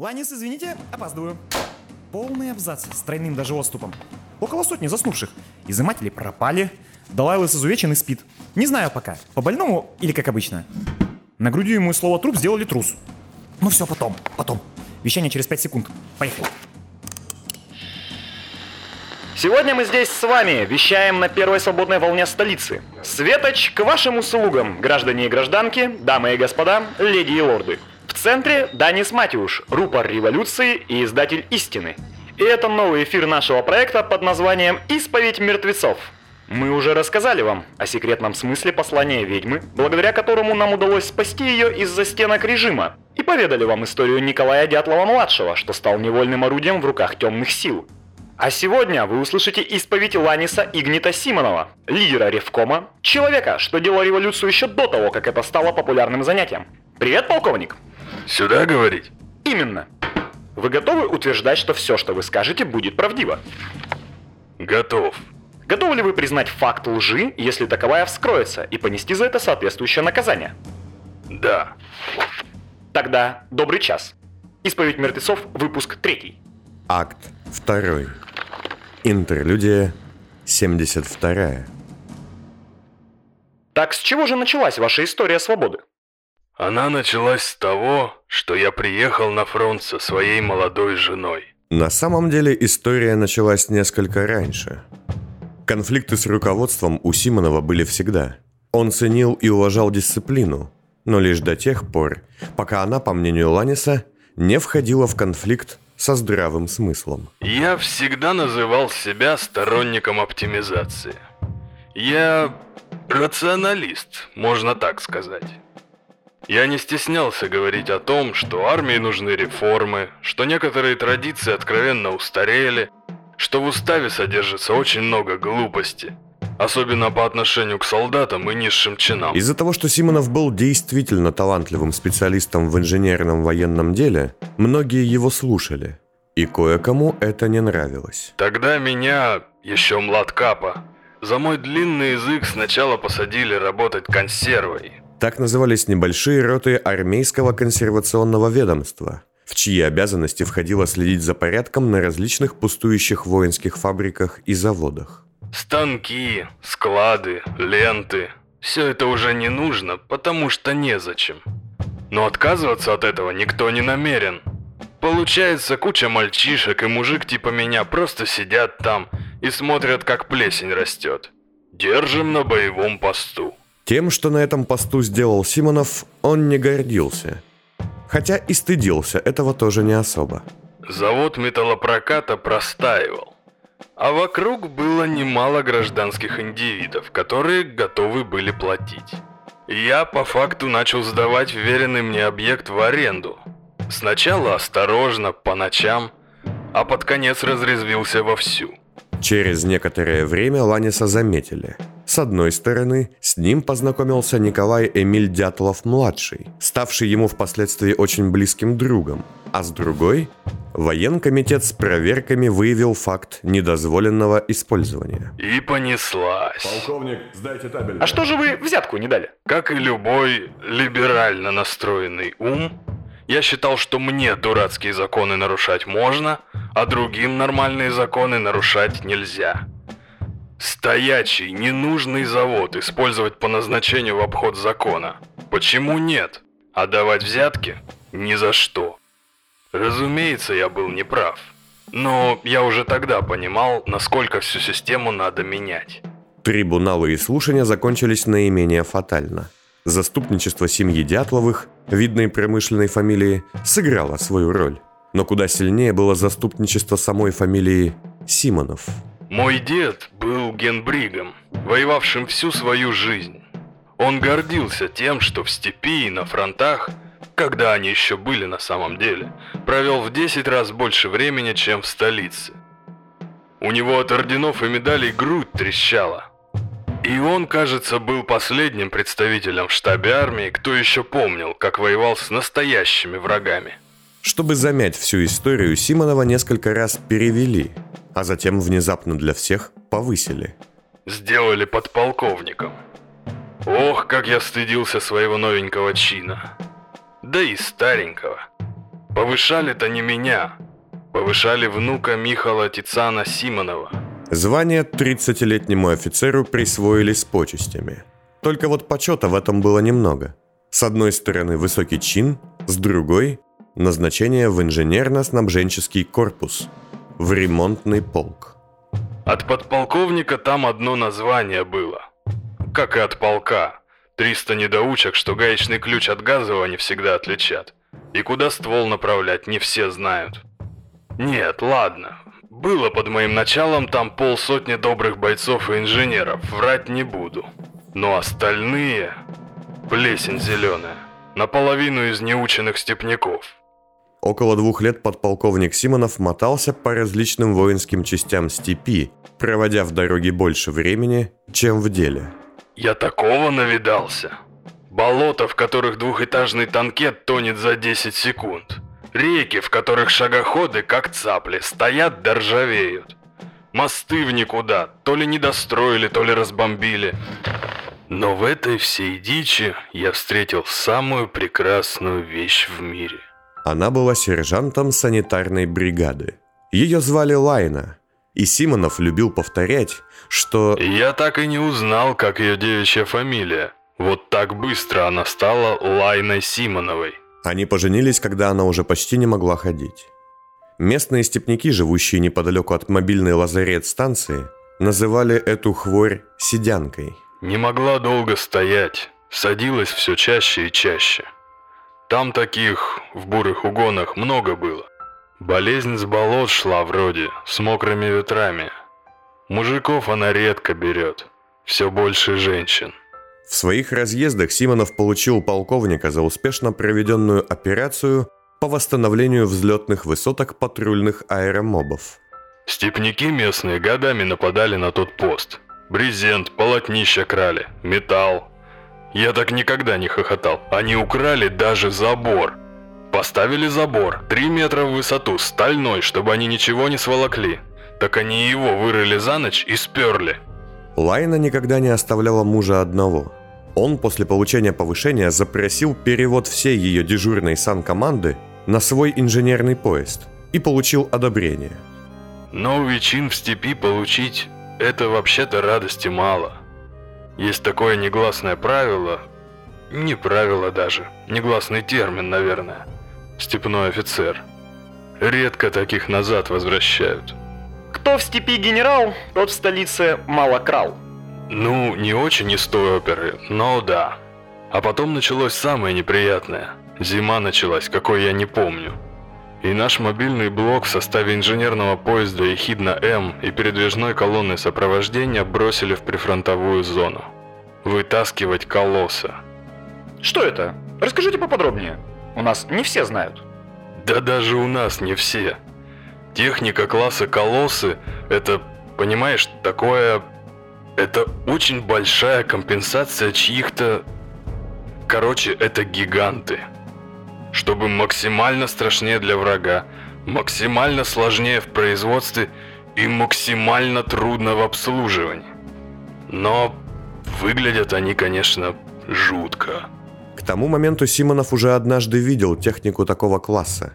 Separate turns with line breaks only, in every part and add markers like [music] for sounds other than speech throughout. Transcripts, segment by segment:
Ланис, извините, опаздываю. Полный абзац с тройным даже отступом. Около сотни заснувших. Изыматели пропали. Далайлас изувечен и спит. Не знаю пока, по больному или как обычно. На груди ему слово труп сделали трус. Ну все, потом, потом. Вещание через 5 секунд. Поехали.
Сегодня мы здесь с вами вещаем на первой свободной волне столицы. Светоч к вашим услугам, граждане и гражданки, дамы и господа, леди и лорды. В центре Данис Матюш, рупор революции и издатель истины. И это новый эфир нашего проекта под названием «Исповедь мертвецов». Мы уже рассказали вам о секретном смысле послания ведьмы, благодаря которому нам удалось спасти ее из-за стенок режима, и поведали вам историю Николая Дятлова-младшего, что стал невольным орудием в руках темных сил. А сегодня вы услышите исповедь Ланиса Игнита Симонова, лидера Ревкома, человека, что делал революцию еще до того, как это стало популярным занятием. Привет, полковник!
Сюда говорить?
Именно. Вы готовы утверждать, что все, что вы скажете, будет правдиво?
Готов.
Готовы ли вы признать факт лжи, если таковая вскроется, и понести за это соответствующее наказание?
Да.
Тогда добрый час. Исповедь мертвецов, выпуск третий.
Акт 2. Интерлюдия 72.
Так с чего же началась ваша история свободы?
Она началась с того, что я приехал на фронт со своей молодой женой.
На самом деле история началась несколько раньше. Конфликты с руководством у Симонова были всегда. Он ценил и уважал дисциплину, но лишь до тех пор, пока она, по мнению Ланиса, не входила в конфликт со здравым смыслом.
Я всегда называл себя сторонником оптимизации. Я рационалист, можно так сказать. Я не стеснялся говорить о том, что армии нужны реформы, что некоторые традиции откровенно устарели, что в уставе содержится очень много глупости, особенно по отношению к солдатам и низшим чинам.
Из-за того, что Симонов был действительно талантливым специалистом в инженерном военном деле, многие его слушали, и кое-кому это не нравилось.
Тогда меня, еще младкапа, за мой длинный язык сначала посадили работать консервой,
так назывались небольшие роты армейского консервационного ведомства, в чьи обязанности входило следить за порядком на различных пустующих воинских фабриках и заводах.
Станки, склады, ленты – все это уже не нужно, потому что незачем. Но отказываться от этого никто не намерен. Получается, куча мальчишек и мужик типа меня просто сидят там и смотрят, как плесень растет. Держим на боевом посту.
Тем, что на этом посту сделал Симонов, он не гордился. Хотя и стыдился этого тоже не особо.
Завод металлопроката простаивал. А вокруг было немало гражданских индивидов, которые готовы были платить. Я по факту начал сдавать вверенный мне объект в аренду. Сначала осторожно, по ночам, а под конец разрезвился вовсю.
Через некоторое время Ланиса заметили – с одной стороны, с ним познакомился Николай Эмиль Дятлов-младший, ставший ему впоследствии очень близким другом, а с другой – военкомитет с проверками выявил факт недозволенного использования.
И понеслась.
Полковник, сдайте табель.
А что же вы взятку не дали?
Как и любой либерально настроенный ум, я считал, что мне дурацкие законы нарушать можно, а другим нормальные законы нарушать нельзя. Стоячий, ненужный завод использовать по назначению в обход закона. Почему нет? А давать взятки? Ни за что. Разумеется, я был неправ. Но я уже тогда понимал, насколько всю систему надо менять.
Трибуналы и слушания закончились наименее фатально. Заступничество семьи Дятловых, видной промышленной фамилии, сыграло свою роль. Но куда сильнее было заступничество самой фамилии Симонов –
мой дед был генбригом, воевавшим всю свою жизнь. Он гордился тем, что в степи и на фронтах, когда они еще были на самом деле, провел в 10 раз больше времени, чем в столице. У него от орденов и медалей грудь трещала. И он, кажется, был последним представителем в штабе армии, кто еще помнил, как воевал с настоящими врагами.
Чтобы замять всю историю, Симонова несколько раз перевели – а затем внезапно для всех повысили.
Сделали подполковником. Ох, как я стыдился своего новенького чина. Да и старенького. Повышали-то не меня. Повышали внука Михала Тицана Симонова.
Звание 30-летнему офицеру присвоили с почестями. Только вот почета в этом было немного. С одной стороны высокий чин, с другой – назначение в инженерно-снабженческий корпус, в ремонтный полк.
От подполковника там одно название было. Как и от полка. 300 недоучек, что гаечный ключ от газового не всегда отличат. И куда ствол направлять, не все знают. Нет, ладно. Было под моим началом там полсотни добрых бойцов и инженеров, врать не буду. Но остальные... Плесень зеленая. Наполовину из неученных степняков.
Около двух лет подполковник Симонов мотался по различным воинским частям степи, проводя в дороге больше времени, чем в деле.
Я такого навидался. Болота, в которых двухэтажный танкет тонет за 10 секунд. Реки, в которых шагоходы, как цапли, стоят да ржавеют. Мосты в никуда, то ли не достроили, то ли разбомбили. Но в этой всей дичи я встретил самую прекрасную вещь в мире.
Она была сержантом санитарной бригады. Ее звали Лайна, и Симонов любил повторять, что...
Я так и не узнал, как ее девичья фамилия. Вот так быстро она стала Лайной Симоновой.
Они поженились, когда она уже почти не могла ходить. Местные степняки, живущие неподалеку от мобильной лазарет-станции, называли эту хворь «сидянкой».
Не могла долго стоять, садилась все чаще и чаще. Там таких в бурых угонах много было. Болезнь с болот шла вроде, с мокрыми ветрами. Мужиков она редко берет, все больше женщин.
В своих разъездах Симонов получил полковника за успешно проведенную операцию по восстановлению взлетных высоток патрульных аэромобов.
Степняки местные годами нападали на тот пост. Брезент, полотнища крали, металл. Я так никогда не хохотал. Они украли даже забор. Поставили забор, 3 метра в высоту, стальной, чтобы они ничего не сволокли. Так они его вырыли за ночь и сперли.
Лайна никогда не оставляла мужа одного. Он после получения повышения запросил перевод всей ее дежурной сан-команды на свой инженерный поезд и получил одобрение.
Новый чин в степи получить – это вообще-то радости мало. Есть такое негласное правило, не правило даже, негласный термин, наверное – степной офицер. Редко таких назад возвращают.
Кто в степи генерал, тот в столице мало крал.
Ну, не очень из той оперы, но да. А потом началось самое неприятное. Зима началась, какой я не помню. И наш мобильный блок в составе инженерного поезда Ехидна-М и передвижной колонны сопровождения бросили в прифронтовую зону. Вытаскивать колосса.
Что это? Расскажите поподробнее. У нас не все знают.
Да даже у нас не все. Техника класса колоссы – это, понимаешь, такое... Это очень большая компенсация чьих-то... Короче, это гиганты. Чтобы максимально страшнее для врага, максимально сложнее в производстве и максимально трудно в обслуживании. Но выглядят они, конечно, жутко.
К тому моменту Симонов уже однажды видел технику такого класса.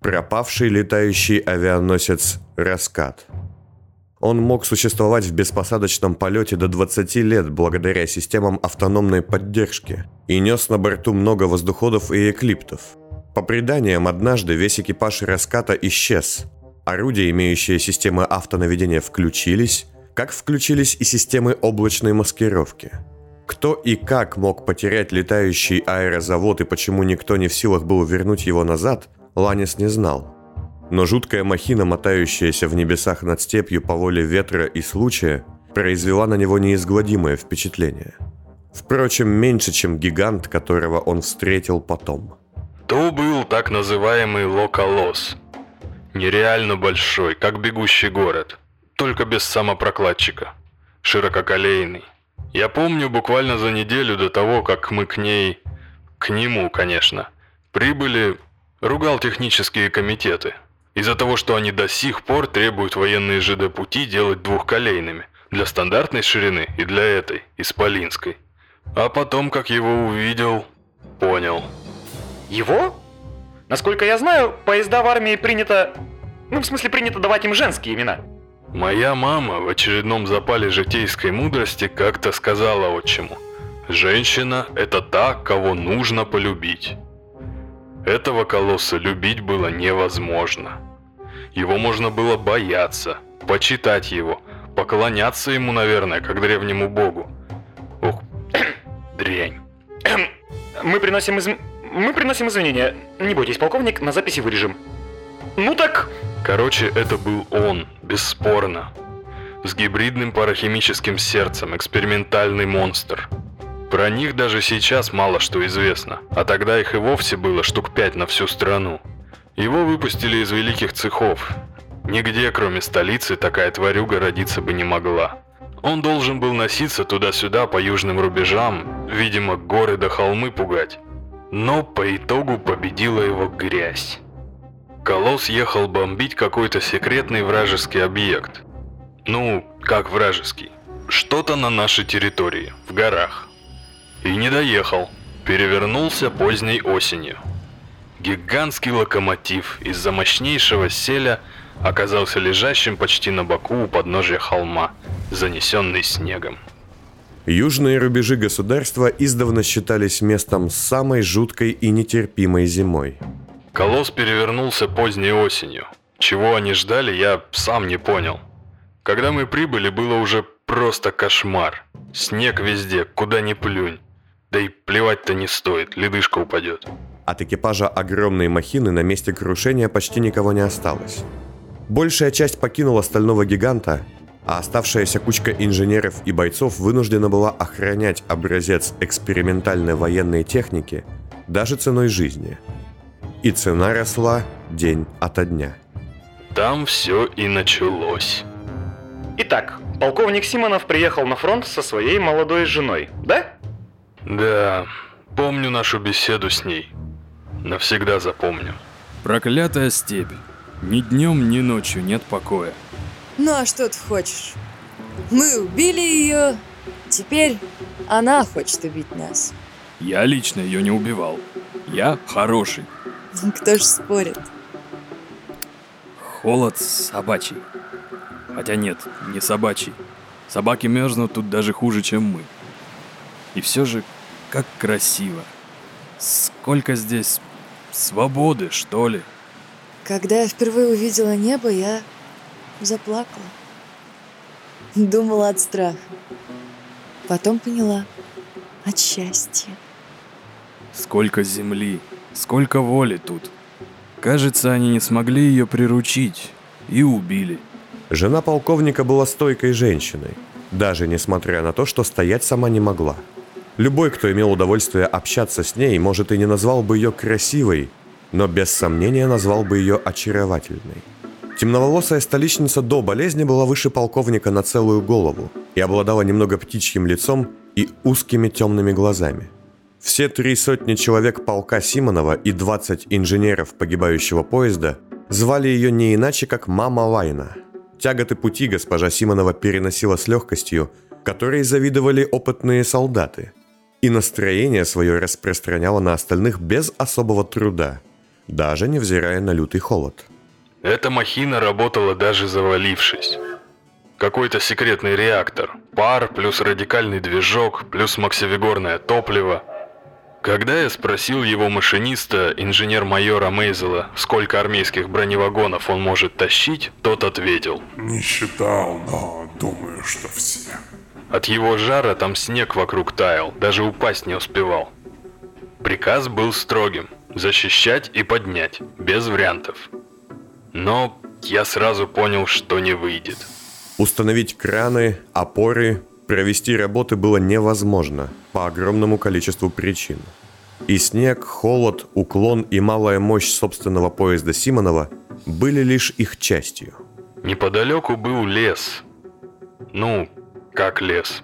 Пропавший летающий авианосец «Раскат». Он мог существовать в беспосадочном полете до 20 лет благодаря системам автономной поддержки и нес на борту много воздуходов и эклиптов. По преданиям, однажды весь экипаж «Раската» исчез. Орудия, имеющие системы автонаведения, включились, как включились и системы облачной маскировки – кто и как мог потерять летающий аэрозавод и почему никто не в силах был вернуть его назад, Ланис не знал. Но жуткая махина, мотающаяся в небесах над степью по воле ветра и случая, произвела на него неизгладимое впечатление. Впрочем, меньше, чем гигант, которого он встретил потом.
То был так называемый Локалос. Нереально большой, как бегущий город, только без самопрокладчика. Ширококолейный, я помню буквально за неделю до того, как мы к ней... К нему, конечно. Прибыли, ругал технические комитеты. Из-за того, что они до сих пор требуют военные ЖД-пути делать двухколейными. Для стандартной ширины и для этой, исполинской. А потом, как его увидел, понял.
Его? Насколько я знаю, поезда в армии принято... Ну, в смысле, принято давать им женские имена.
Моя мама в очередном запале житейской мудрости как-то сказала отчиму. Женщина – это та, кого нужно полюбить. Этого колосса любить было невозможно. Его можно было бояться, почитать его, поклоняться ему, наверное, как древнему богу. Ох, [coughs] дрянь. [coughs]
Мы приносим из... Мы приносим извинения. Не бойтесь, полковник, на записи вырежем. Ну так...
Короче, это был он, бесспорно. С гибридным парахимическим сердцем, экспериментальный монстр. Про них даже сейчас мало что известно, а тогда их и вовсе было штук пять на всю страну. Его выпустили из великих цехов. Нигде, кроме столицы, такая тварюга родиться бы не могла. Он должен был носиться туда-сюда по южным рубежам, видимо, горы до холмы пугать. Но по итогу победила его грязь. Колосс ехал бомбить какой-то секретный вражеский объект. Ну, как вражеский? Что-то на нашей территории, в горах. И не доехал. Перевернулся поздней осенью. Гигантский локомотив из-за мощнейшего селя оказался лежащим почти на боку у подножия холма, занесенный снегом.
Южные рубежи государства издавна считались местом с самой жуткой и нетерпимой зимой.
Колосс перевернулся поздней осенью. Чего они ждали, я сам не понял. Когда мы прибыли, было уже просто кошмар. Снег везде, куда ни плюнь. Да и плевать-то не стоит, ледышка упадет.
От экипажа огромной махины на месте крушения почти никого не осталось. Большая часть покинула стального гиганта, а оставшаяся кучка инженеров и бойцов вынуждена была охранять образец экспериментальной военной техники даже ценой жизни – и цена росла день ото дня.
Там все и началось.
Итак, полковник Симонов приехал на фронт со своей молодой женой, да?
Да, помню нашу беседу с ней. Навсегда запомню.
Проклятая степь. Ни днем, ни ночью нет покоя.
Ну а что ты хочешь? Мы убили ее, теперь она хочет убить нас.
Я лично ее не убивал. Я хороший.
Кто ж спорит?
Холод собачий. Хотя нет, не собачий. Собаки мерзнут тут даже хуже, чем мы. И все же, как красиво. Сколько здесь свободы, что ли?
Когда я впервые увидела небо, я заплакала. Думала от страха. Потом поняла от счастья.
Сколько земли, Сколько воли тут. Кажется, они не смогли ее приручить и убили.
Жена полковника была стойкой женщиной, даже несмотря на то, что стоять сама не могла. Любой, кто имел удовольствие общаться с ней, может и не назвал бы ее красивой, но без сомнения назвал бы ее очаровательной. Темноволосая столичница до болезни была выше полковника на целую голову и обладала немного птичьим лицом и узкими темными глазами – все три сотни человек полка Симонова и 20 инженеров погибающего поезда звали ее не иначе, как «Мама Лайна». Тяготы пути госпожа Симонова переносила с легкостью, которой завидовали опытные солдаты, и настроение свое распространяла на остальных без особого труда, даже невзирая на лютый холод.
Эта махина работала даже завалившись. Какой-то секретный реактор, пар плюс радикальный движок плюс максивигорное топливо – когда я спросил его машиниста, инженер-майора Мейзела, сколько армейских броневагонов он может тащить, тот ответил.
Не считал, но думаю, что все.
От его жара там снег вокруг таял, даже упасть не успевал. Приказ был строгим – защищать и поднять, без вариантов. Но я сразу понял, что не выйдет.
Установить краны, опоры, Провести работы было невозможно по огромному количеству причин. И снег, холод, уклон и малая мощь собственного поезда Симонова были лишь их частью.
Неподалеку был лес. Ну, как лес.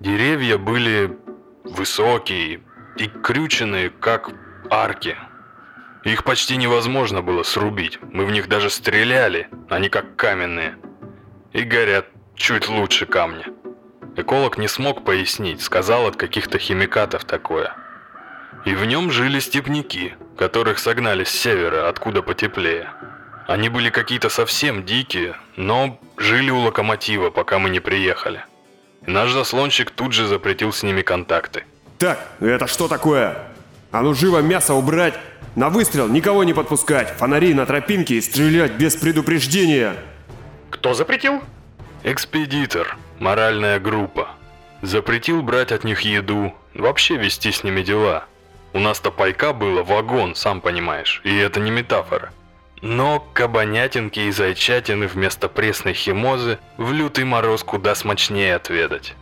Деревья были высокие и крюченные, как арки. Их почти невозможно было срубить. Мы в них даже стреляли, они как каменные. И горят чуть лучше камня. Эколог не смог пояснить, сказал от каких-то химикатов такое. И в нем жили степняки, которых согнали с севера, откуда потеплее. Они были какие-то совсем дикие, но жили у локомотива, пока мы не приехали. Наш заслонщик тут же запретил с ними контакты.
Так, это что такое? А ну живо мясо убрать! На выстрел никого не подпускать! Фонари на тропинке и стрелять без предупреждения!
Кто запретил?
Экспедитор, моральная группа. Запретил брать от них еду, вообще вести с ними дела. У нас-то пайка было вагон, сам понимаешь, и это не метафора. Но кабанятинки и зайчатины вместо пресной химозы в лютый мороз куда смачнее отведать.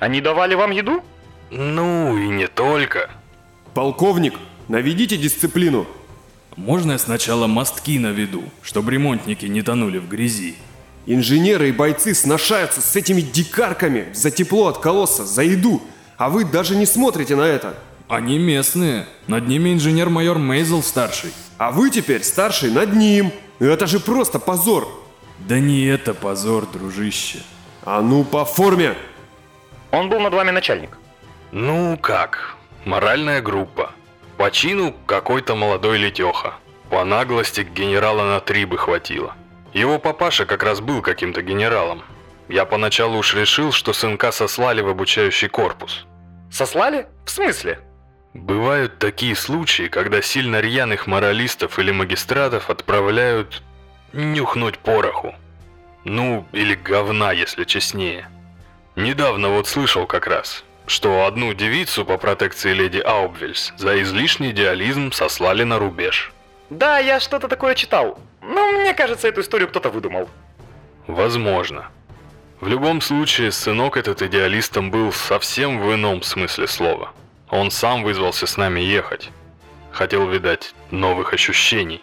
Они давали вам еду?
Ну и не только.
Полковник, наведите дисциплину!
Можно я сначала мостки наведу, чтобы ремонтники не тонули в грязи?
Инженеры и бойцы сношаются с этими дикарками за тепло от колосса, за еду, а вы даже не смотрите на это.
Они местные. Над ними инженер-майор Мейзел старший.
А вы теперь старший над ним. Это же просто позор.
Да не это позор, дружище.
А ну по форме.
Он был над вами начальник.
Ну как, моральная группа. По чину какой-то молодой летеха. По наглости генерала на три бы хватило. Его папаша как раз был каким-то генералом. Я поначалу уж решил, что сынка сослали в обучающий корпус.
Сослали? В смысле?
Бывают такие случаи, когда сильно рьяных моралистов или магистратов отправляют нюхнуть пороху. Ну, или говна, если честнее. Недавно вот слышал как раз, что одну девицу по протекции леди Аубвельс за излишний идеализм сослали на рубеж.
Да, я что-то такое читал. Но мне кажется, эту историю кто-то выдумал.
Возможно. В любом случае, сынок этот идеалистом был совсем в ином смысле слова. Он сам вызвался с нами ехать. Хотел, видать, новых ощущений.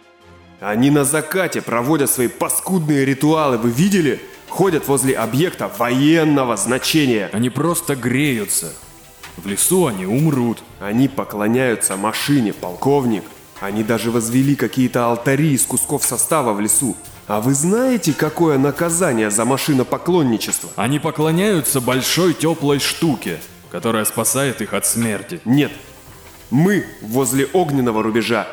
Они на закате проводят свои паскудные ритуалы, вы видели? Ходят возле объекта военного значения.
Они просто греются. В лесу они умрут.
Они поклоняются машине, полковник. Они даже возвели какие-то алтари из кусков состава в лесу. А вы знаете, какое наказание за машинопоклонничество?
Они поклоняются большой теплой штуке, которая спасает их от смерти.
Нет. Мы возле огненного рубежа.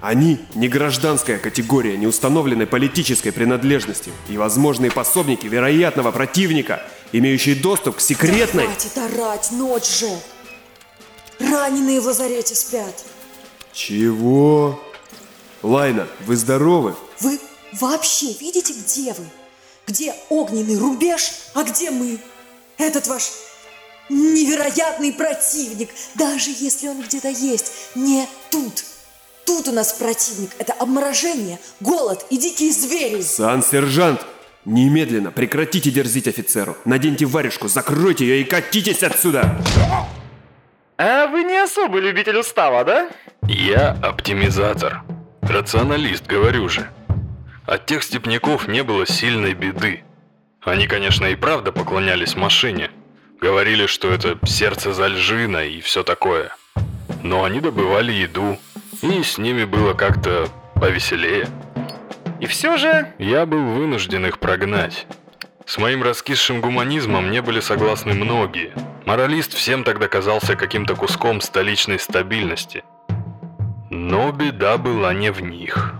Они не гражданская категория неустановленной политической принадлежности и возможные пособники вероятного противника, имеющие доступ к секретной...
Хватит орать, ночь же! Раненые в лазарете спят.
Чего? Лайна, вы здоровы?
Вы вообще видите, где вы? Где огненный рубеж, а где мы? Этот ваш невероятный противник, даже если он где-то есть, не тут. Тут у нас противник – это обморожение, голод и дикие звери.
Сан-сержант, немедленно прекратите дерзить офицеру. Наденьте варежку, закройте ее и катитесь отсюда.
А вы не особый любитель устава, да?
Я оптимизатор. Рационалист, говорю же. От тех степняков не было сильной беды. Они, конечно, и правда поклонялись машине. Говорили, что это сердце Зальжина и все такое. Но они добывали еду, и с ними было как-то повеселее.
И все же...
Я был вынужден их прогнать. С моим раскисшим гуманизмом не были согласны многие. Моралист всем тогда казался каким-то куском столичной стабильности. Но беда была не в них.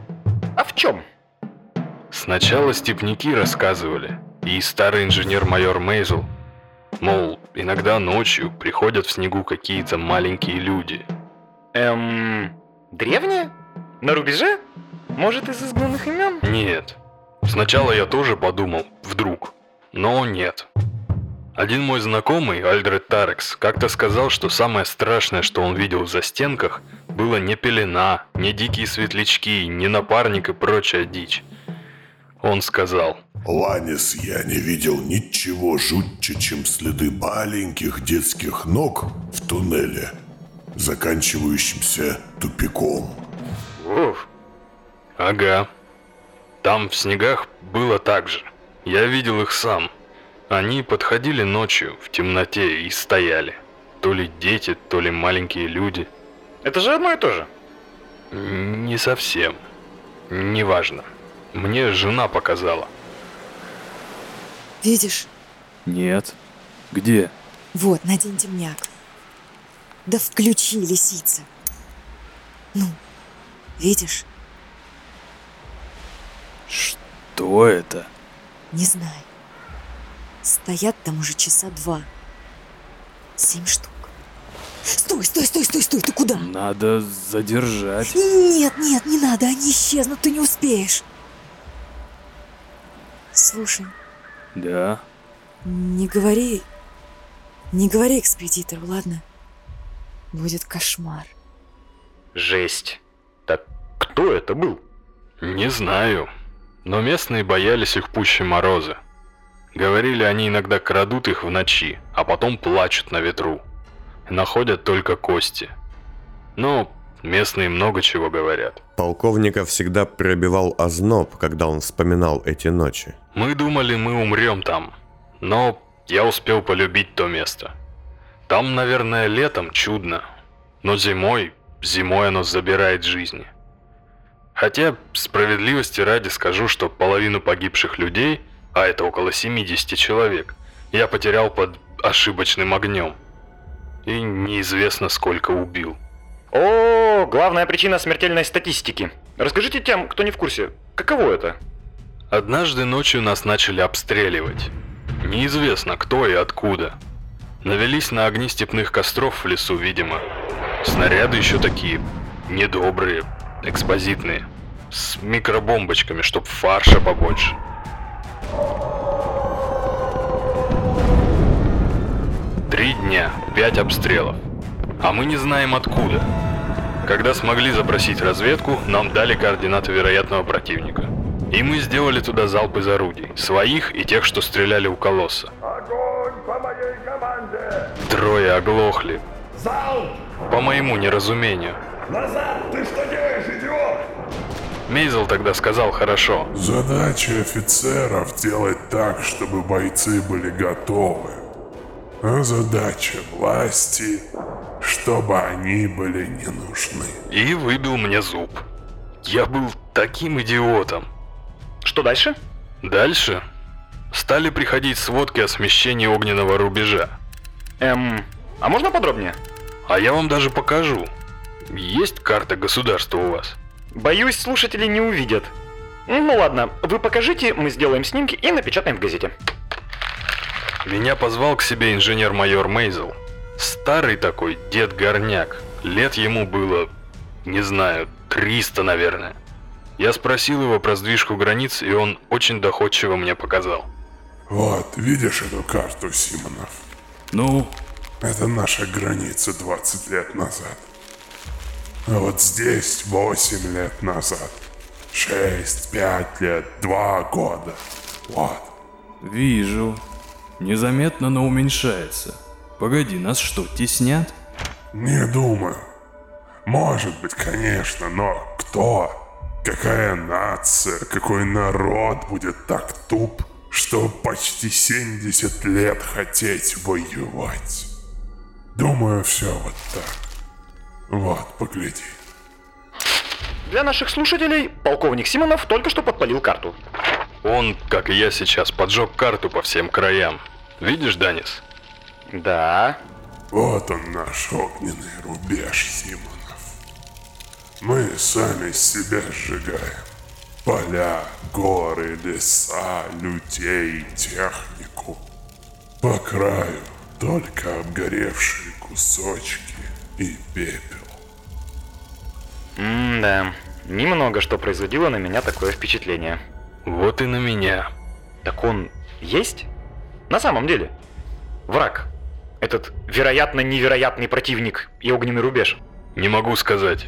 А в чем?
Сначала степняки рассказывали, и старый инженер-майор Мейзел, мол, иногда ночью приходят в снегу какие-то маленькие люди.
Эм... Древние? На рубеже? Может, из изгнанных имен?
Нет. Сначала я тоже подумал, вдруг. Но нет. Один мой знакомый, Альдред Тарекс, как-то сказал, что самое страшное, что он видел в застенках, было не пелена, не дикие светлячки, не напарник и прочая дичь. Он сказал,
Ланис, я не видел ничего жутче, чем следы маленьких детских ног в туннеле, заканчивающимся тупиком.
Уф.
Ага. Там в снегах было так же. Я видел их сам. Они подходили ночью в темноте и стояли. То ли дети, то ли маленькие люди.
Это же одно и то же.
Не совсем. Неважно. Мне жена показала.
Видишь?
Нет. Где?
Вот, надень темняк. Да включи, лисица. Ну, видишь?
Что это?
Не знаю. Стоят там уже часа два. Семь штук. Стой, стой, стой, стой, стой, ты куда?
Надо задержать.
Нет, нет, не надо, они исчезнут, ты не успеешь. Слушай,
Да.
не говори, не говори экспедитору, ладно? Будет кошмар.
Жесть. Так кто это был?
Не знаю, но местные боялись их пуще мороза. Говорили, они иногда крадут их в ночи, а потом плачут на ветру. И находят только кости. Но местные много чего говорят.
Полковника всегда пробивал озноб, когда он вспоминал эти ночи.
Мы думали, мы умрем там, но я успел полюбить то место. Там, наверное, летом чудно, но зимой, зимой оно забирает жизни. Хотя, справедливости ради скажу, что половину погибших людей, а это около 70 человек, я потерял под ошибочным огнем. И неизвестно, сколько убил.
О, главная причина смертельной статистики. Расскажите тем, кто не в курсе, каково это?
Однажды ночью нас начали обстреливать. Неизвестно кто и откуда. Навелись на огни степных костров в лесу, видимо. Снаряды еще такие недобрые, экспозитные. С микробомбочками, чтоб фарша побольше. Три дня, пять обстрелов. А мы не знаем откуда. Когда смогли запросить разведку, нам дали координаты вероятного противника. И мы сделали туда залп из орудий. Своих и тех, что стреляли у колосса. Трое оглохли. По моему неразумению.
Назад! Ты что делаешь, идиот?
Мейзел тогда сказал хорошо.
Задача офицеров делать так, чтобы бойцы были готовы. А задача власти, чтобы они были не нужны.
И выбил мне зуб. Я был таким идиотом.
Что дальше?
Дальше стали приходить сводки о смещении огненного рубежа.
Эм, а можно подробнее?
А я вам даже покажу. Есть карта государства у вас?
Боюсь, слушатели не увидят. Ну ладно, вы покажите, мы сделаем снимки и напечатаем в газете.
Меня позвал к себе инженер-майор Мейзел. Старый такой дед-горняк. Лет ему было, не знаю, 300, наверное. Я спросил его про сдвижку границ, и он очень доходчиво мне показал.
Вот, видишь эту карту, Симонов?
Ну,
Это наша граница 20 лет назад. А вот здесь 8 лет назад. 6, 5 лет, 2 года. Вот.
вижу. Незаметно, но уменьшается. Погоди, нас что, теснят?
Не думаю. Может быть, конечно, но кто? Какая нация, какой народ будет так туп, что почти 70 лет хотеть воевать? Думаю, все вот так. Вот, погляди.
Для наших слушателей полковник Симонов только что подпалил карту.
Он, как и я сейчас, поджег карту по всем краям. Видишь, Данис?
Да.
Вот он наш огненный рубеж, Симонов. Мы сами себя сжигаем. Поля, горы, леса, людей, технику. По краю только обгоревшие кусочки и пепел.
М-да. Немного что производило на меня такое впечатление.
Вот и на меня.
Так он есть? На самом деле. Враг. Этот, вероятно, невероятный противник и огненный рубеж.
Не могу сказать.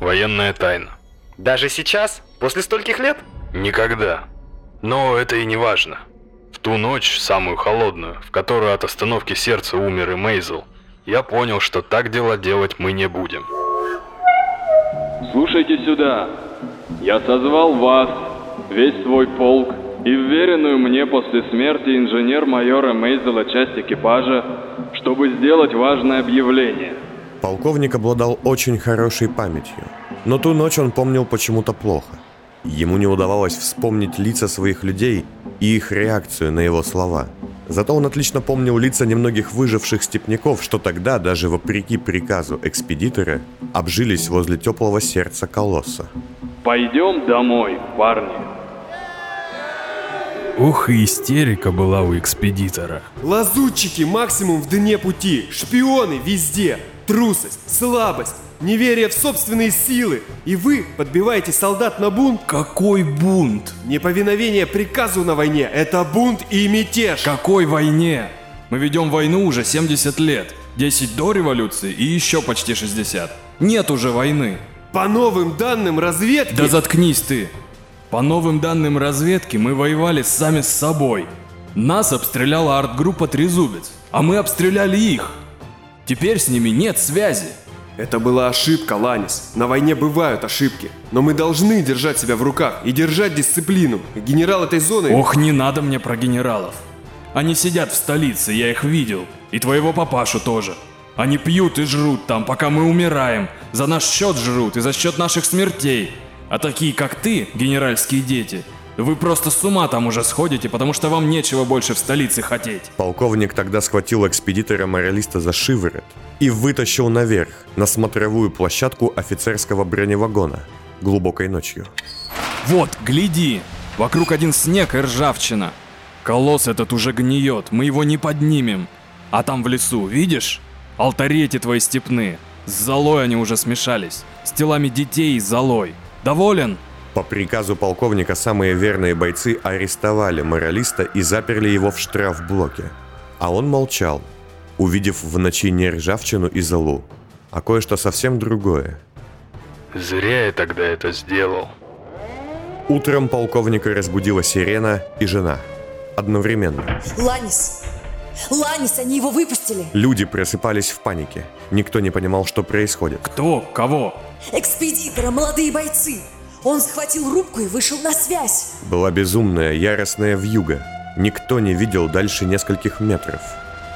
Военная тайна.
Даже сейчас, после стольких лет?
Никогда. Но это и не важно. В ту ночь, самую холодную, в которую от остановки сердца умер и Мейзел, я понял, что так дела делать мы не будем.
Слушайте сюда. Я созвал вас, весь свой полк, и вверенную мне после смерти инженер-майора Мейзела часть экипажа, чтобы сделать важное объявление.
Полковник обладал очень хорошей памятью, но ту ночь он помнил почему-то плохо. Ему не удавалось вспомнить лица своих людей и их реакцию на его слова. Зато он отлично помнил лица немногих выживших степняков, что тогда, даже вопреки приказу экспедитора, обжились возле теплого сердца колосса.
Пойдем домой, парни. Ух, и истерика была у экспедитора.
Лазутчики максимум в дне пути, шпионы везде, трусость, слабость, неверие в собственные силы. И вы подбиваете солдат на бунт?
Какой бунт?
Неповиновение приказу на войне – это бунт и мятеж.
Какой войне? Мы ведем войну уже 70 лет. 10 до революции и еще почти 60. Нет уже войны.
По новым данным разведки...
Да заткнись ты. По новым данным разведки мы воевали сами с собой. Нас обстреляла арт-группа Трезубец, а мы обстреляли их. Теперь с ними нет связи.
Это была ошибка, Ланис. На войне бывают ошибки. Но мы должны держать себя в руках и держать дисциплину. Генерал этой зоны...
Ох, не надо мне про генералов. Они сидят в столице, я их видел. И твоего папашу тоже. Они пьют и жрут там, пока мы умираем. За наш счет жрут и за счет наших смертей. А такие, как ты, генеральские дети, вы просто с ума там уже сходите, потому что вам нечего больше в столице хотеть.
Полковник тогда схватил экспедитора-моралиста за шиворот и вытащил наверх, на смотровую площадку офицерского броневагона, глубокой ночью.
Вот, гляди! Вокруг один снег и ржавчина. Колосс этот уже гниет, мы его не поднимем. А там в лесу, видишь? Алтари эти твои степные. С золой они уже смешались. С телами детей и золой. Доволен?
По приказу полковника самые верные бойцы арестовали моралиста и заперли его в штрафблоке. А он молчал, увидев в ночи не ржавчину и золу, а кое-что совсем другое.
Зря я тогда это сделал.
Утром полковника разбудила сирена и жена. Одновременно.
Ланис! Ланис, они его выпустили!
Люди просыпались в панике. Никто не понимал, что происходит.
Кто? Кого?
Экспедитора, молодые бойцы! Он схватил рубку и вышел на связь.
Была безумная, яростная вьюга. Никто не видел дальше нескольких метров.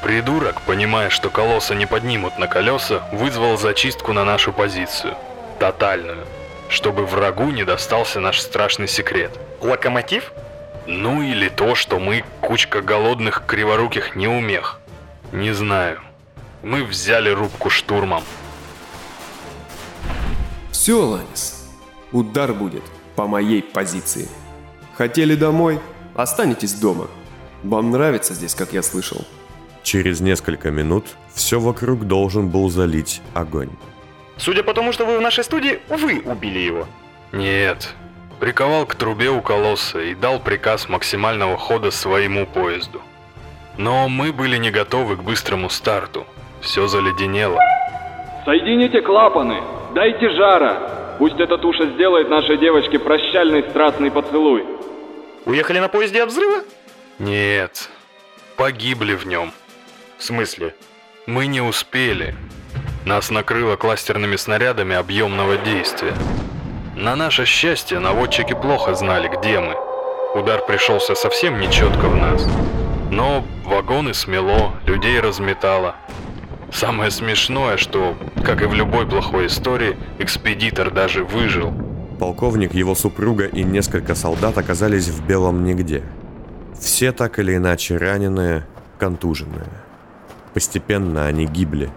Придурок, понимая, что колосса не поднимут на колеса, вызвал зачистку на нашу позицию. Тотальную. Чтобы врагу не достался наш страшный секрет.
Локомотив?
Ну или то, что мы кучка голодных криворуких неумех. Не знаю. Мы взяли рубку штурмом.
Все, Ланис. Удар будет по моей позиции. Хотели домой? Останетесь дома. Вам нравится здесь, как я слышал.
Через несколько минут все вокруг должен был залить огонь.
Судя по тому, что вы в нашей студии, вы убили его.
Нет. Приковал к трубе у колосса и дал приказ максимального хода своему поезду. Но мы были не готовы к быстрому старту. Все заледенело.
Соедините клапаны, дайте жара. Пусть эта туша сделает нашей девочке прощальный страстный поцелуй.
Уехали на поезде от взрыва?
Нет. Погибли в нем.
В смысле?
Мы не успели. Нас накрыло кластерными снарядами объемного действия. На наше счастье, наводчики плохо знали, где мы. Удар пришелся совсем нечетко в нас. Но вагоны смело, людей разметало. Самое смешное, что, как и в любой плохой истории, экспедитор даже выжил.
Полковник, его супруга и несколько солдат оказались в белом нигде. Все так или иначе раненые, контуженные. Постепенно они гибли.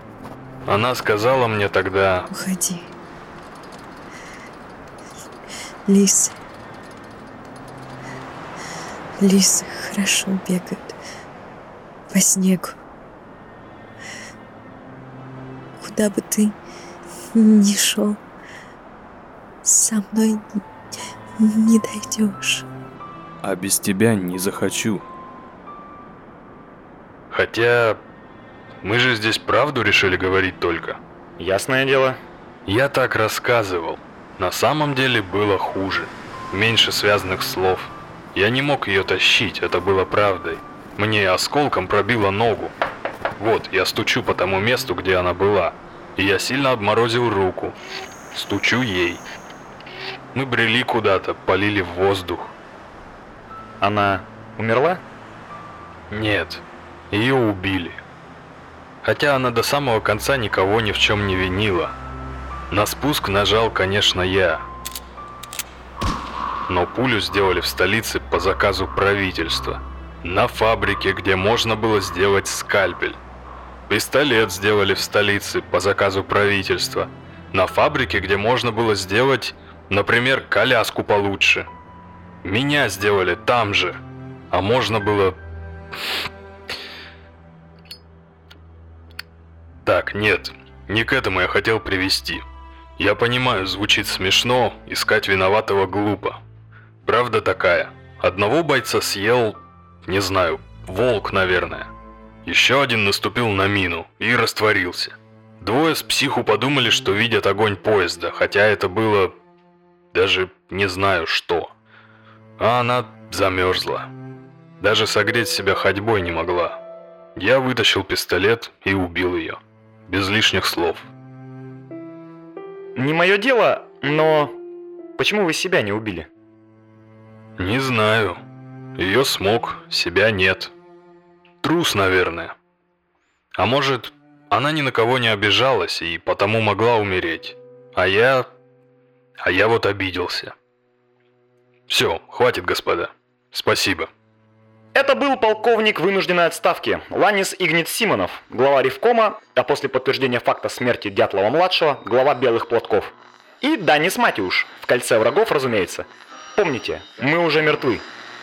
Она сказала мне тогда,
Уходи. Лисы. Лисы хорошо бегают по снегу. Куда бы ты ни шел, со мной не дойдешь.
А без тебя не захочу.
хотя мы же здесь правду решили говорить только.
Ясное дело.
Я так рассказывал. На самом деле было хуже. Меньше связанных слов. Я не мог ее тащить, это было правдой. Мне осколком пробило ногу. Вот, я стучу по тому месту, где она была. И я сильно обморозил руку. Стучу ей. Мы брели куда-то, полили в воздух.
Она умерла?
Нет, ее убили. Хотя она до самого конца никого ни в чем не винила. На спуск нажал, конечно, я. Но пулю сделали в столице по заказу правительства. На фабрике, где можно было сделать скальпель. Пистолет сделали в столице по заказу правительства. На фабрике, где можно было сделать, например, коляску получше. Меня сделали там же. А можно было... Так, нет, не к этому я хотел привести. Я понимаю, звучит смешно, искать виноватого глупо. Правда такая. Одного бойца съел, не знаю, волк, наверное. Еще один наступил на мину и растворился. Двое с психу подумали, что видят огонь поезда, хотя это было... даже не знаю что. А она замерзла. Даже согреть себя ходьбой не могла. Я вытащил пистолет и убил ее. Без лишних слов.
Не мое дело, но... Почему вы себя не убили?
Не знаю. Ее смог, себя нет. Трус, наверное. А может, она ни на кого не обижалась и потому могла умереть. А я... А я вот обиделся. Все, хватит, господа. Спасибо.
Это был полковник вынужденной отставки Ланис Игнит Симонов, глава Ревкома, а после подтверждения факта смерти Дятлова-младшего, глава Белых Платков. И Данис Матюш, в кольце врагов, разумеется. Помните, мы уже мертвы.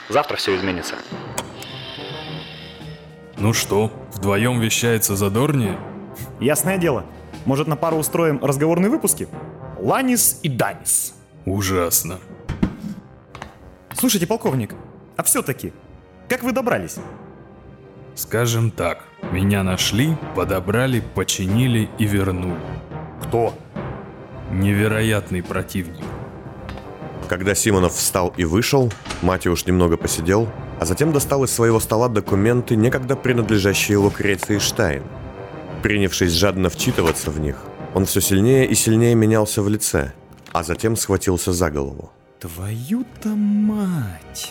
Завтра все изменится.
Ну что, вдвоем вещается задорнее?
Ясное дело. Может, на пару устроим разговорные выпуски? Ланис и Данис.
Ужасно.
Слушайте, полковник, а все-таки, как вы добрались?
Скажем так, меня нашли, подобрали, починили и вернули.
Кто?
Невероятный противник.
Когда Симонов встал и вышел, Матиуш немного посидел, а затем достал из своего стола документы, некогда принадлежащие Лукреции Штайн. Принявшись жадно вчитываться в них, он все сильнее и сильнее менялся в лице, а затем схватился за голову.
Твою-то мать!